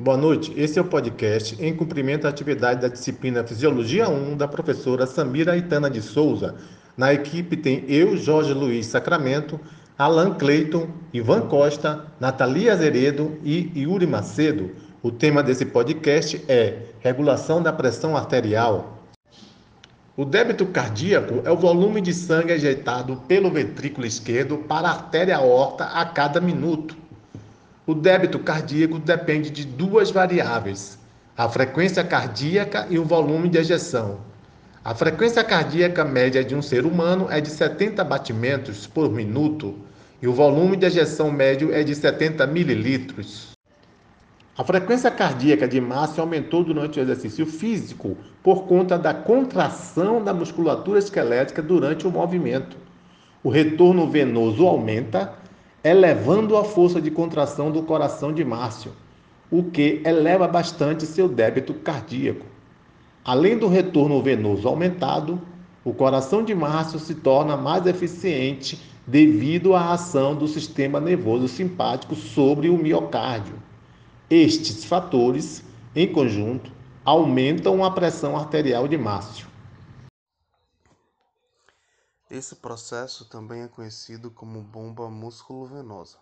Boa noite, esse é o podcast em cumprimento à atividade da disciplina Fisiologia 1 da professora Samira Itana de Souza. Na equipe tem eu, Jorge Luiz Sacramento, Alan Cleiton, Ivan Costa, Natalia Azeredo e Yuri Macedo. O tema desse podcast é regulação da pressão arterial. O débito cardíaco é o volume de sangue ejetado pelo ventrículo esquerdo para a artéria aorta a cada minuto. O débito cardíaco depende de duas variáveis: a frequência cardíaca e o volume de ejeção. A frequência cardíaca média de um ser humano é de 70 batimentos por minuto e o volume de ejeção médio é de 70 mililitros. A frequência cardíaca de Márcio aumentou durante o exercício físico por conta da contração da musculatura esquelética durante o movimento. O retorno venoso aumenta, elevando a força de contração do coração de Márcio, o que eleva bastante seu débito cardíaco. Além do retorno venoso aumentado, o coração de Márcio se torna mais eficiente devido à ação do sistema nervoso simpático sobre o miocárdio. Estes fatores, em conjunto, aumentam a pressão arterial de Márcio. Esse processo também é conhecido como bomba músculo-venosa.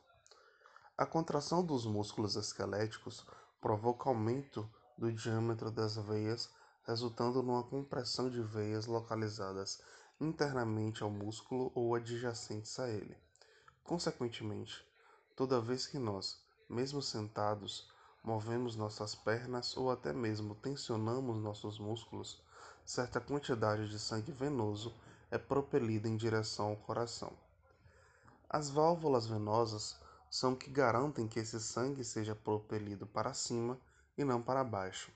A contração dos músculos esqueléticos provoca aumento do diâmetro das veias, resultando numa compressão de veias localizadas internamente ao músculo ou adjacentes a ele. Consequentemente, toda vez que nós, mesmo sentados, movemos nossas pernas ou até mesmo tensionamos nossos músculos, certa quantidade de sangue venoso é propelida em direção ao coração. As válvulas venosas são o que garantem que esse sangue seja propelido para cima e não para baixo.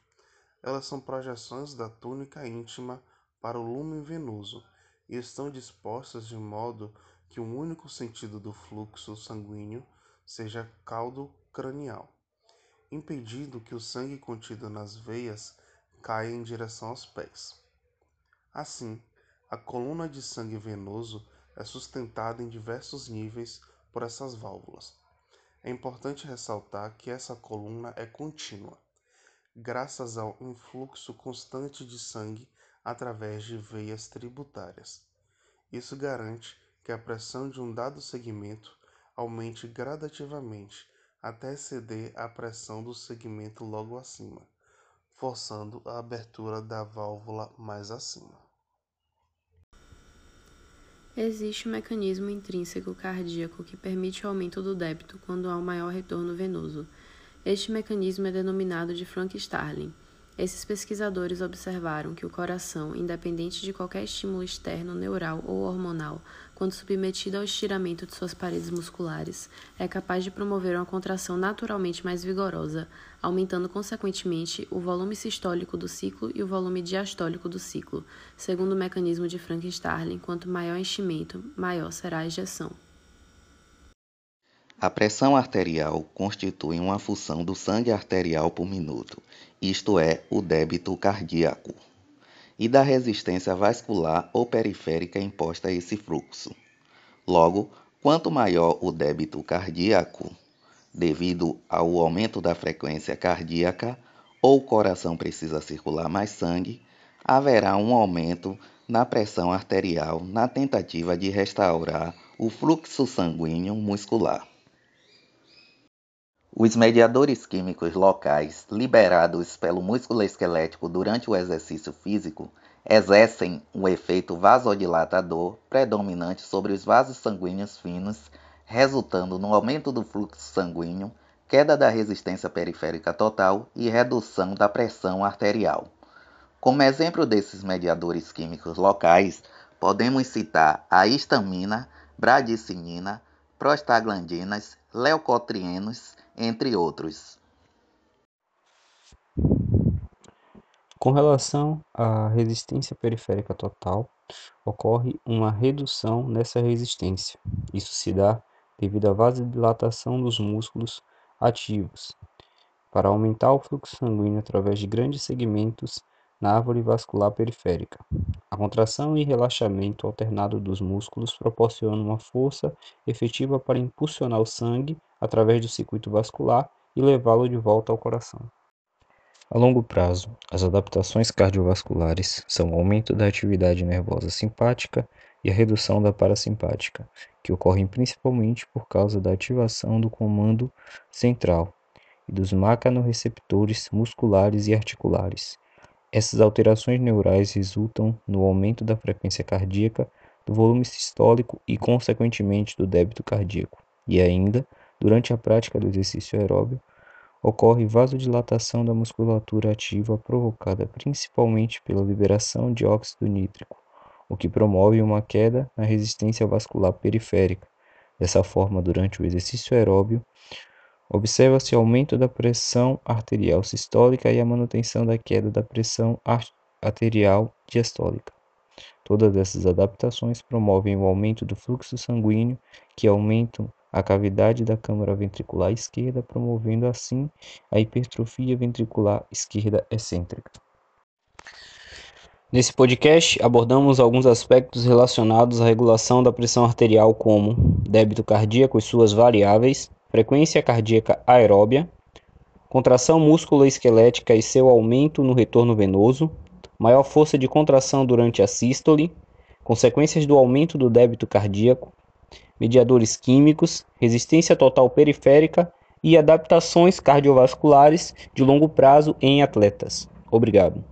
Elas são projeções da túnica íntima para o lumen venoso e estão dispostas de modo que um único sentido do fluxo sanguíneo seja caldo cranial impedindo que o sangue contido nas veias caia em direção aos pés. Assim, a coluna de sangue venoso é sustentada em diversos níveis por essas válvulas. É importante ressaltar que essa coluna é contínua, graças ao influxo constante de sangue através de veias tributárias. Isso garante que a pressão de um dado segmento aumente gradativamente até exceder a pressão do segmento logo acima, forçando a abertura da válvula mais acima. Existe um mecanismo intrínseco cardíaco que permite o aumento do débito quando há um maior retorno venoso. Este mecanismo é denominado de Frank-Starling. Esses pesquisadores observaram que o coração, independente de qualquer estímulo externo, neural ou hormonal, quando submetido ao estiramento de suas paredes musculares, é capaz de promover uma contração naturalmente mais vigorosa, aumentando consequentemente o volume sistólico do ciclo e o volume diastólico do ciclo. Segundo o mecanismo de Frank-Starling, quanto maior enchimento, maior será a ejeção. A pressão arterial constitui uma função do sangue arterial por minuto, isto é, o débito cardíaco, e da resistência vascular ou periférica imposta a esse fluxo. Logo, quanto maior o débito cardíaco, devido ao aumento da frequência cardíaca, ou o coração precisa circular mais sangue, haverá um aumento na pressão arterial na tentativa de restaurar o fluxo sanguíneo muscular. Os mediadores químicos locais liberados pelo músculo esquelético durante o exercício físico exercem um efeito vasodilatador predominante sobre os vasos sanguíneos finos, resultando no aumento do fluxo sanguíneo, queda da resistência periférica total e redução da pressão arterial. Como exemplo desses mediadores químicos locais, podemos citar a histamina, bradicinina, prostaglandinas, leucotrienos entre outros. Com relação à resistência periférica total, ocorre uma redução nessa resistência. Isso se dá devido à vasodilatação dos músculos ativos, para aumentar o fluxo sanguíneo através de grandes segmentos na árvore vascular periférica. A contração e relaxamento alternado dos músculos proporcionam uma força efetiva para impulsionar o sangue através do circuito vascular e levá-lo de volta ao coração. A longo prazo, as adaptações cardiovasculares são o aumento da atividade nervosa simpática e a redução da parasimpática, que ocorrem principalmente por causa da ativação do comando central e dos mecanorreceptores musculares e articulares. Essas alterações neurais resultam no aumento da frequência cardíaca, do volume sistólico e, consequentemente, do débito cardíaco. E ainda, durante a prática do exercício aeróbio, ocorre vasodilatação da musculatura ativa provocada principalmente pela liberação de óxido nítrico, o que promove uma queda na resistência vascular periférica. Dessa forma, durante o exercício aeróbio, observa-se aumento da pressão arterial sistólica e a manutenção da queda da pressão arterial diastólica. Todas essas adaptações promovem o aumento do fluxo sanguíneo, que aumentam a cavidade da câmara ventricular esquerda, promovendo assim a hipertrofia ventricular esquerda excêntrica. Nesse podcast, abordamos alguns aspectos relacionados à regulação da pressão arterial, como débito cardíaco e suas variáveis, frequência cardíaca aeróbia, contração músculo-esquelética e seu aumento no retorno venoso, maior força de contração durante a sístole, consequências do aumento do débito cardíaco, mediadores químicos, resistência total periférica e adaptações cardiovasculares de longo prazo em atletas. Obrigado.